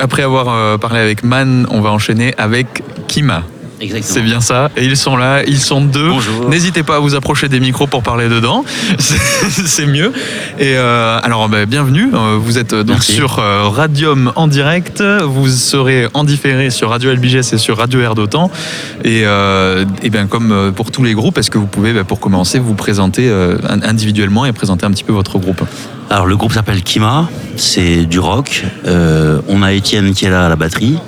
après avoir euh, parlé avec Man, on va enchaîner avec Kima. Exactement. C'est bien ça. Et ils sont là, ils sont deux. Bonjour. N'hésitez pas à vous approcher des micros pour parler dedans. C'est mieux. Et euh, alors, bah, bienvenue. Euh, Vous êtes euh, donc Merci. sur Radium en direct. Vous serez en différé sur Radio LBGS et sur Radio Air d'Otan. Et, euh, et bien, comme pour tous les groupes, est-ce que vous pouvez, bah, pour commencer, vous présenter individuellement et présenter un petit peu votre groupe? Alors le groupe s'appelle Kima, c'est du rock. Euh, on a Étienne qui est là à la batterie.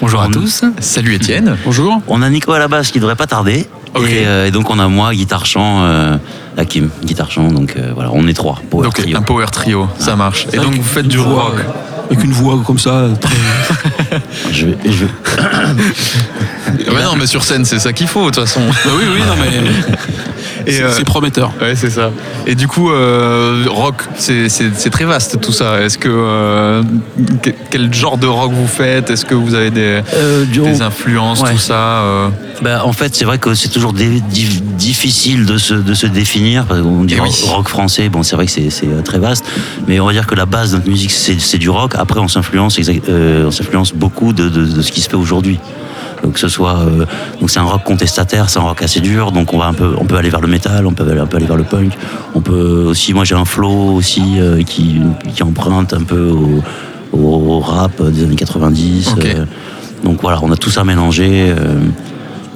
Bonjour à tous. Salut Étienne. Bonjour. On a Nico à la basse qui devrait pas tarder. Ok. Et, euh, et donc on a moi, guitare chant, euh, Hakim, guitare chant. Donc euh, voilà, on est trois. Power donc trio. un power trio, ça marche. Et donc vous faites du rock. Avec une voix comme ça, très. Je vais, je vais- Ah bah non, mais sur scène, c'est ça qu'il faut de toute façon. Bah oui, oui, non, mais. C'est euh, c'est prometteur. Ouais, c'est ça. Et du coup, euh, rock, c'est- très vaste tout ça. Est-ce que euh, que- quel genre de rock vous faites? Est-ce que vous avez des, Euh, influences, Ouais. tout ça euh? Bah, en fait, c'est vrai que c'est toujours difficile de se, de se définir. Parce qu'on dit Eh oui. rock, français, bon, c'est vrai que c'est très vaste, mais on va dire que la base de notre musique, c'est du rock. Après, on euh, on s'influence beaucoup de, de- de ce qui se fait aujourd'hui. Donc, que ce soit, euh, donc c'est un rock contestataire, c'est un rock assez dur. Donc, on va un peu, on peut aller vers le métal, on peut aller, un peu aller vers le punk. On peut aussi, moi, j'ai un flow aussi euh, qui, qui emprunte un peu au, au rap des années 90. Ok. euh, donc voilà, on a tout ça mélangé.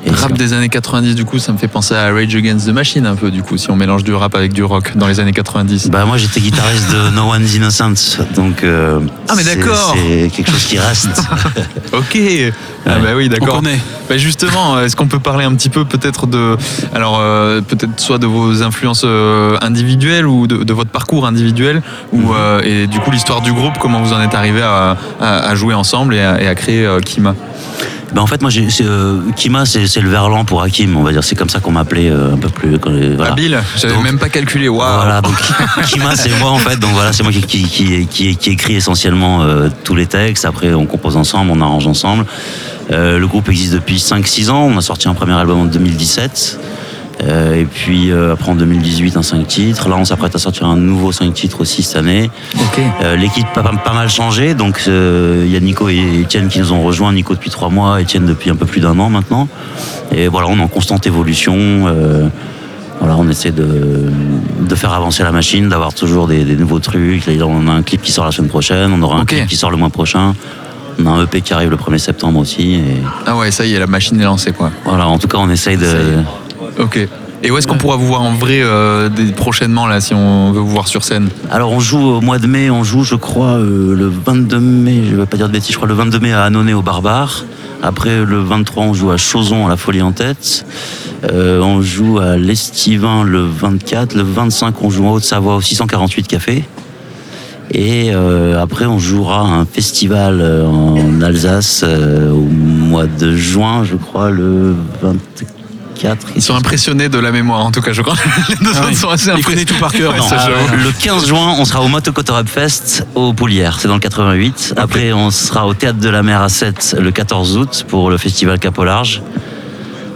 Et Rap des années 90, du coup, ça me fait penser à Rage Against the Machine un peu, du coup, si on mélange du rap avec du rock dans les années 90. Bah moi j'étais guitariste de No One's Innocent, donc euh, Ah, mais c'est- d'accord. C'est quelque chose qui reste. Ok. Ah bah oui, On d'accord. connaît. Bah justement, est-ce qu'on peut parler un petit peu peut-être de, alors euh, peut-être soit de vos influences euh, individuelles ou de, de votre parcours individuel, ou euh, et du coup l'histoire du groupe, comment vous en êtes arrivé à, à- à jouer ensemble et à, et à créer euh, Kima? Bah en fait moi euh, Kima c'est le verlan pour Hakim, on va dire c'est comme ça qu'on m'appelait euh, un peu plus. quand- voilà. Habile, j'avais même pas calculé. Waouh. Voilà, donc Kima c'est moi en fait, donc voilà c'est moi qui, qui, qui, qui, qui écrit essentiellement euh, tous les textes, après on compose ensemble, on arrange ensemble. Euh, le groupe existe depuis 5-6 ans, on a sorti un premier album en 2017. Euh, et puis euh, après en 2018 un 5 titres. Là on s'apprête à sortir un nouveau 5 titres aussi cette année. Euh, L'équipe a pas, pas mal changé, donc il y a Nico et Étienne qui nous ont rejoints. Nico depuis trois mois, Étienne depuis un peu plus d'un an maintenant. Et voilà, on est en constante évolution. voilà, on essaie de, de faire avancer la machine, d'avoir toujours des, des nouveaux trucs. Là, on a un clip qui sort la semaine prochaine, on aura un clip qui sort le mois prochain. On a un EP qui arrive le 1er septembre aussi. Et Ah ouais, ça y est, la machine est lancée quoi. voilà, en tout cas, on essaye de. Ok. Et où est-ce qu'on pourra vous voir en vrai euh, prochainement là, si on veut vous voir sur scène Alors on joue au mois de mai, on joue je crois euh, le 22 mai, je vais pas dire de bêtises, je crois le 22 mai à Annonay au Barbare. Après le 23 on joue à Chauzon à la Folie en tête. Euh, on joue à l'Estivin le 24. Le 25 on joue en Haute-Savoie au 648 Café. Et euh, après on jouera un festival euh, en Alsace euh, au mois de juin je crois le 24. Ils sont impressionnés de la mémoire en tout cas, je crois. Les deux Ah autres oui. sont assez impressionnés. tout par cœur. Ouais, euh, le 15 juin, on sera au Motocoto Rap Fest au Poulières, c'est dans le 88. Après, on sera au Théâtre de la Mer à 7 le 14 août pour le festival Cap au Large.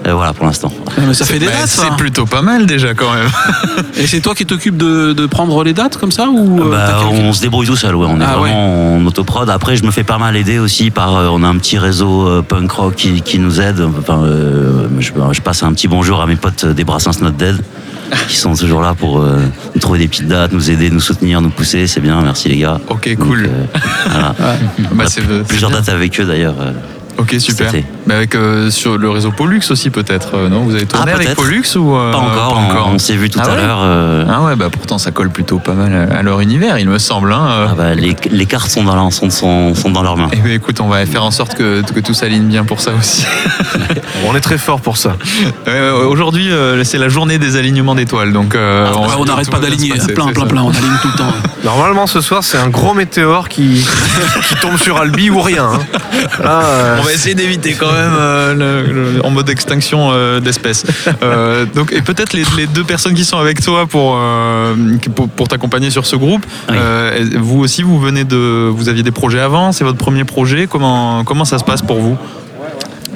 Euh, voilà pour l'instant. Ça fait des Bah, dates, ça. C'est plutôt pas mal déjà quand même. Et c'est toi qui t'occupes de, de prendre les dates comme ça ou euh, Bah, on se débrouille tout seul, ouais. on est Ah, vraiment en autoprod. Après, je me fais pas mal aider aussi par. euh, on a un petit réseau euh, punk rock qui, qui nous aide. Enfin, euh, je, je passe un petit bonjour à mes potes des Brassens Not Dead qui sont toujours là pour euh, nous trouver des petites dates, nous aider, nous soutenir, nous pousser. C'est bien, merci les gars. Ok, Donc, cool. euh, voilà. Bah, plusieurs bien. dates avec eux d'ailleurs. euh. Ok, super. Mais avec euh, sur le réseau Pollux aussi peut-être, euh, non? Vous avez tourné Ah, avec. Pollux ou euh, Pas encore, on- on, s'est vu tout Ah à ouais? l'heure. euh, Ah ouais, bah pourtant ça colle plutôt pas mal à leur univers, il me semble. Hein. euh. ah bah, les, les cartes sont dans, leur- sont, sont, sont dans leurs mains. Eh ben, écoute, on va faire en sorte que, que tout s'aligne bien pour ça aussi. On est très fort pour ça. Ouais, Aujourd'hui, euh, c'est la journée des alignements d'étoiles, donc euh, Ah, on n'arrête pas d'aligner, plein, plein, ça. plein, on aligne tout le temps. Normalement, ce soir, c'est un gros météore qui, qui tombe sur Albi ou rien. hein. Là, euh, On va essayer d'éviter quand même euh, le- le- en mode extinction euh, d'espèces. Euh, donc et peut-être les, les deux personnes qui sont avec toi pour pour, pour t'accompagner sur ce groupe. Oui. vous aussi, vous venez de, vous aviez des projets avant. C'est votre premier projet. Comment comment ça se passe pour vous?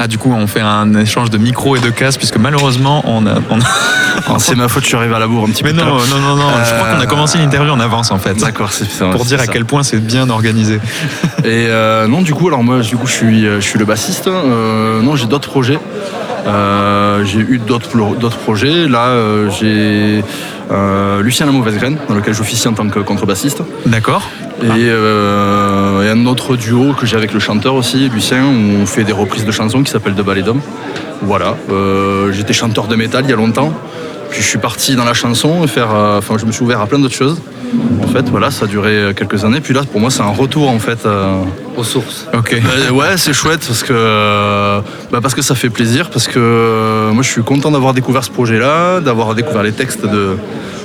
Ah, du coup, on fait un échange de micro et de casque, puisque malheureusement, on a. on a- Ah, c'est ma faute, je suis arrivé à la bourre un petit Mais peu. non, tard. non, non, non, je crois qu'on a commencé l'interview en avance en fait. D'accord, c'est ça. Pour dire à ça. quel point c'est bien organisé. Et euh, non, du coup, alors moi, du coup, je suis, euh, je suis le bassiste. Euh, non, j'ai d'autres projets. Euh, j'ai eu d'autres pro- d'autres projets. Là, euh, j'ai euh, Lucien La Mauvaise Graine, dans lequel j'officie en tant que contrebassiste. D'accord Et, et un autre duo que j'ai avec le chanteur aussi, Lucien, où on fait des reprises de chansons qui s'appellent De Ballet d'Homme. Voilà. J'étais chanteur de métal il y a longtemps. Puis je suis parti dans la chanson et faire. euh, Enfin, je me suis ouvert à plein d'autres choses. En fait, voilà, ça a duré quelques années. Puis là, pour moi, c'est un retour en fait. euh, Aux sources. Ok. bah, ouais, c'est chouette parce que euh, bah, parce que ça fait plaisir, parce que euh, moi je suis content d'avoir découvert ce projet-là, d'avoir découvert les textes de,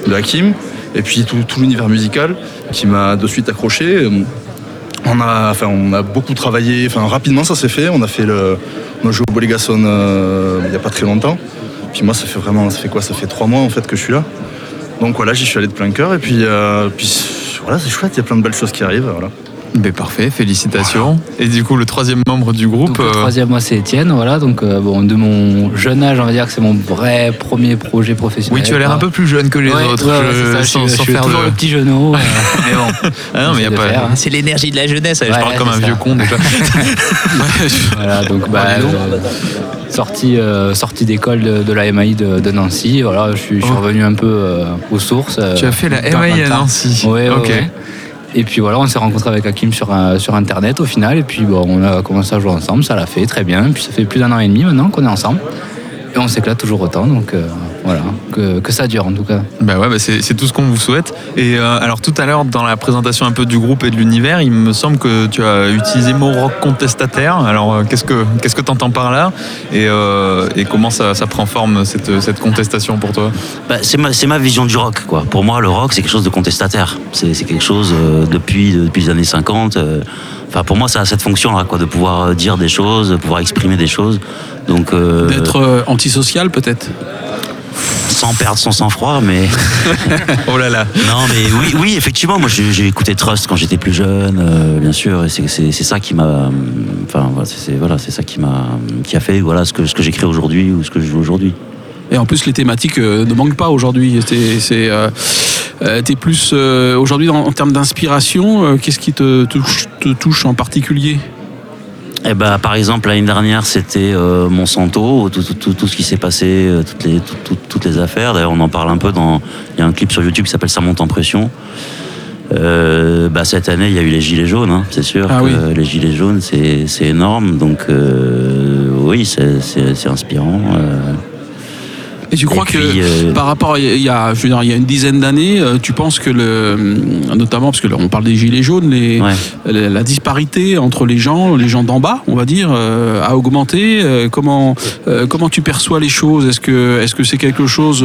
de Hakim, et puis tout, tout l'univers musical qui m'a de suite accroché. On a, enfin, on a beaucoup travaillé, enfin, rapidement ça s'est fait. On a fait le, on a joué au Bolégason euh, il n'y a pas très longtemps. Puis moi, ça fait vraiment, ça fait quoi? Ça fait trois mois en fait que je suis là. Donc voilà, j'y suis allé de plein cœur et puis, euh, voilà, c'est chouette. Il y a plein de belles choses qui arrivent. Voilà. Ben parfait, félicitations. Et du coup, le troisième membre du groupe. Donc, le euh, troisième, moi, c'est Étienne. Voilà, donc euh, bon, de mon jeune âge, on va dire que c'est mon vrai premier projet professionnel. Oui, tu as l'air un peu plus jeune que les Ouais, autres. ouais, ouais, je- c'est ça, je sans, suis, je sans faire toujours le petit genou. euh, mais bon, Ah non, mais y a pas. faire, hein. C'est l'énergie de la jeunesse. je Ouais, parle comme un vieux con déjà. voilà, donc bah, euh, sortie, euh, sortie d'école de, de la MAI de, de Nancy. Voilà, je suis, je suis Oh. revenu un peu euh, aux sources. euh, tu as fait la MAI à. Nancy. Ouais, ok. Et puis voilà, on s'est rencontrés avec Hakim sur, Internet au final. Et puis on a commencé à jouer ensemble, ça l'a fait très bien. Puis ça fait plus d'un an et demi maintenant qu'on est ensemble. Et on s'éclate toujours autant, donc euh, voilà, que, que ça dure en tout cas. Bah ouais, bah c'est tout ce qu'on vous souhaite. Et euh, alors tout à l'heure, dans la présentation un peu du groupe et de l'univers, il me semble que tu as utilisé le mot rock contestataire. Alors euh, qu'est-ce que qu'est-ce que t'entends par là? Et, euh, et comment ça, ça prend forme cette, cette contestation pour toi? Bah, c'est ma, c'est ma vision du rock, quoi. Pour moi, le rock, c'est quelque chose de contestataire. C'est quelque chose euh, depuis, depuis les années 50. euh, Enfin, pour moi, ça a cette fonction-là, quoi, de pouvoir dire des choses, de pouvoir exprimer des choses. Donc, euh, D'être euh, antisocial peut-être? Sans perdre son sang-froid, mais Oh là là. non, mais oui, oui, effectivement, moi, j'ai écouté Trust quand j'étais plus jeune, euh, bien sûr, et c'est ça qui m'a, enfin, voilà, c'est c'est- voilà, c'est ça qui m'a, qui a fait, voilà, ce que ce que j'écris aujourd'hui ou ce que je joue aujourd'hui. Et en plus, les thématiques euh, ne manquent pas aujourd'hui. C'est, euh, t'es plus euh, aujourd'hui en, en termes d'inspiration. euh, qu'est-ce qui te touche, te touche en particulier? Eh ben, par exemple, l'année dernière, c'était euh, Monsanto, tout, tout- tout- tout ce qui s'est passé, euh, toutes les, tout- tout- toutes les affaires. D'ailleurs, on en parle un peu dans. Il y a un clip sur YouTube qui s'appelle Ça monte en pression. Euh, bah, cette année, il y a eu les Gilets jaunes, hein, c'est sûr. Ah que oui. Les Gilets jaunes, c'est c'est énorme. Donc, euh, oui, c'est- c'est c'est inspirant. euh. Et tu crois Et que puis, euh, par rapport à il y a, je veux dire, il y a une dizaine d'années, euh, tu penses que le, notamment parce que là, on parle des gilets jaunes, les, Ouais. la, la disparité entre les gens, les gens d'en bas, on va dire, euh, a augmenté. Comment comment tu perçois les choses? Est-ce que est-ce que c'est quelque chose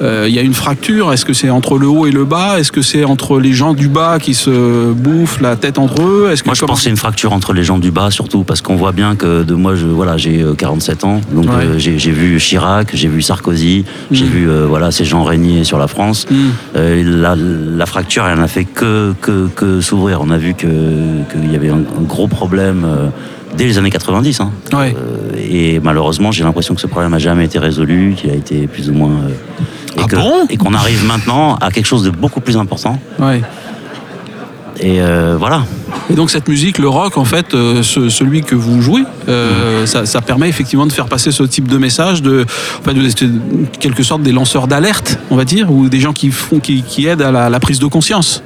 Il y a une fracture? Est-ce que c'est entre le haut et le bas? Est-ce que c'est entre les gens du bas qui se bouffent la tête entre eux? Est-ce que Moi, je pense que c'est une fracture entre les gens du bas, surtout parce qu'on voit bien que de moi, je, voilà, j'ai euh, 47 ans, donc Ouais. euh, j'ai vu Chirac, j'ai vu Sarkozy, j'ai Mm. vu euh, voilà ces gens régner sur la France. Hmm. Euh, la, la fracture, elle n'a fait que, que, que s'ouvrir. On a vu que qu'il y avait un, un gros problème euh, dès les années 90. hein. Ouais. Et malheureusement, j'ai l'impression que ce problème n'a jamais été résolu, qu'il a été plus ou moins. et Ah que- bon? et qu'on arrive maintenant à quelque chose de beaucoup plus important. Ouais. Et voilà. Et donc cette musique, le rock, en fait, euh, ce- celui que vous jouez, Mm. euh, ça, ça permet effectivement de faire passer ce type de message, de, en fait, en quelque sorte des lanceurs d'alerte, on va dire, ou des gens qui font, qui, qui aident à la, la prise de conscience.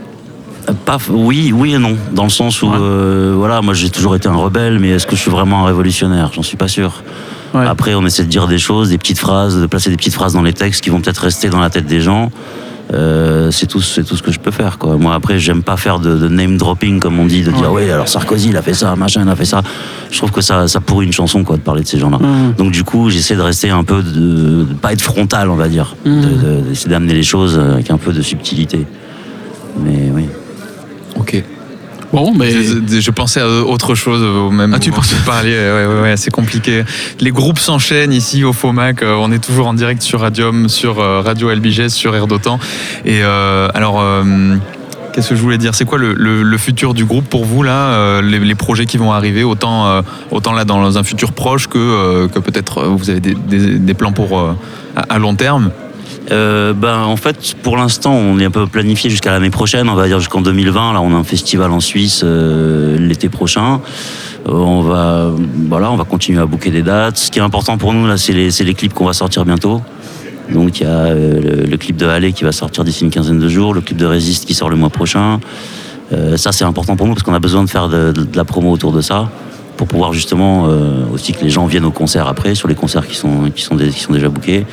Euh, Pas, oui, oui et non, dans le sens où, Ouais. euh, voilà, moi j'ai toujours été un rebelle, mais est-ce que je suis vraiment un révolutionnaire? J'en suis pas sûr. Ouais. Après, on essaie de dire des choses, des petites phrases, de placer des petites phrases dans les textes qui vont peut-être rester dans la tête des gens. Euh, c'est tout, c'est tout ce que je peux faire. Quoi. Moi, après, j'aime pas faire de, de name dropping, comme on dit, de dire ouais, alors Sarkozy, il a fait ça, machin, il a fait ça. Je trouve que ça, ça pourrit une chanson, quoi, de parler de ces gens-là. Mhm. Donc, du coup, j'essaie de rester un peu, de, de pas être frontal, on va dire, de- de- d'essayer d'amener les choses avec un peu de subtilité. Mais oui. Ok. Bon, mais Je, je pensais à autre chose au même Ah, tu pensais- que parliez, ouais, ouais, ouais, c'est compliqué. Les groupes s'enchaînent ici au FOMAC. euh, on est toujours en direct sur Radium, sur euh, Radio LBGS, sur Air d'Otan. Et euh, alors, euh, Qu'est-ce que je voulais dire? C'est quoi le, le- le futur du groupe pour vous là euh, les, les projets qui vont arriver autant, euh, autant là dans un futur proche que, euh, que peut-être vous avez des, des- des plans pour à, à long terme? Euh, ben, en fait, pour l'instant, on est un peu planifié jusqu'à l'année prochaine, on va dire jusqu'en 2020. Là, on a un festival en Suisse euh, l'été prochain. Euh, on va, voilà, on va continuer à booker des dates. Ce qui est important pour nous là, c'est les, clips qu'on va sortir bientôt. Donc il y a le, clip de Halle qui va sortir d'ici une quinzaine de jours, le clip de Resist qui sort le mois prochain. Ça c'est important pour nous parce qu'on a besoin de faire de, la promo autour de ça pour pouvoir justement aussi que les gens viennent au concert après sur les concerts qui sont qui sont, qui sont déjà bookés.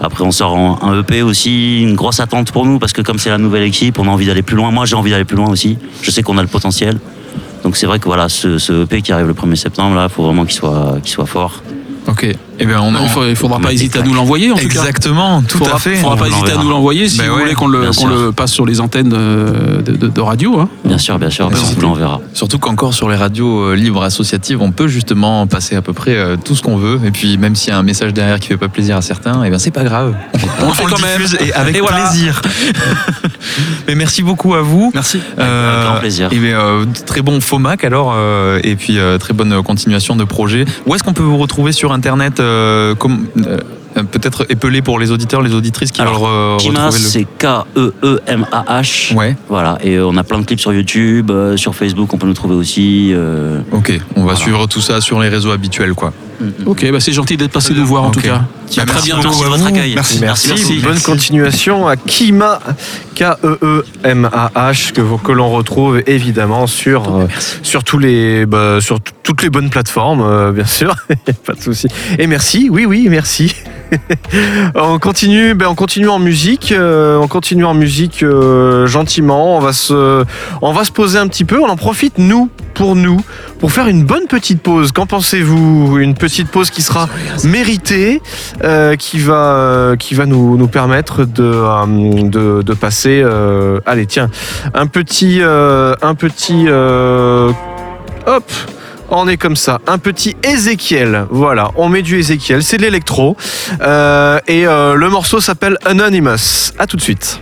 Après on sort un EP aussi, une grosse attente pour nous parce que comme c'est la nouvelle équipe, on a envie d'aller plus loin. Moi j'ai envie d'aller plus loin aussi. Je sais qu'on a le potentiel. Donc c'est vrai que voilà, ce, ce EP qui arrive le 1er septembre là, faut vraiment qu'il soit qu'il soit fort. Ok. Eh bien, on, Il, faut- il faudra on pas hésiter à nous l'envoyer en tout cas. Exactement, tout faudra, à fait. faudra On pas vous hésiter à nous l'envoyer si Ben vous ouais, voulez qu'on le, passe sur les antennes de, de- radio. hein. Bien sûr, bien sûr, Mais on vous l'enverra. Surtout qu'encore sur les radios euh, libres associatives, on peut justement passer à peu près euh, tout ce qu'on veut. Et puis même s'il y a un message derrière qui fait pas plaisir à certains, et ben c'est pas grave. On le fait quand même. et avec Et voilà. plaisir. Mais merci beaucoup à vous. Merci. Euh, Avec grand plaisir. Et bien, euh, très bon FOMAC alors, euh, et puis euh, très bonne continuation de projet. Où est-ce qu'on peut vous retrouver sur Internet euh, comme, euh, Peut-être épeler pour les auditeurs, les auditrices qui Alors, veulent euh, Kimas, retrouver le... c'est K-E-E-M-A-H. Ouais, Voilà, et euh, on a plein de clips sur YouTube, euh, sur Facebook, on peut nous trouver aussi. euh, ok. On va Voilà. suivre tout ça sur les réseaux habituels, quoi. Ok, bah c'est gentil d'être passé nous voir en tout cas. Bah, À très merci bientôt. beaucoup de à votre vous. accueil. Merci. Merci, Merci. bonne continuation à Kima, K-E-E-M-A-H, que, l'on retrouve évidemment sur, euh, sur, tous les, bah, sur toutes les bonnes plateformes, euh, bien sûr, pas de souci. Et merci, oui, oui, merci. On continue, ben, on continue en musique, euh, on continue en musique euh, gentiment. On va se, poser un petit peu. On en profite nous, pour nous, pour faire une bonne petite pause. Qu'en pensez-vous? Une petite pause qui sera méritée, euh, qui va, nous, permettre de, passer. allez, tiens, un petit, hop. On est comme ça, un petit Ézéchiel. Voilà, on met du Ézéchiel, c'est de l'électro. Euh, et euh, le morceau s'appelle Anonymous. À tout de suite.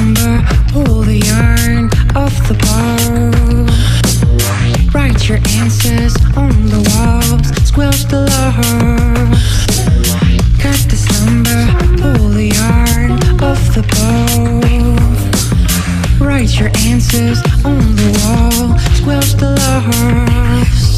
To slumber, pull the yarn off the bar. Write your answers on the walls, squelch the laughs. Got to slumber, pull the yarn off the bar. Write your answers on the wall, squelch the laughs.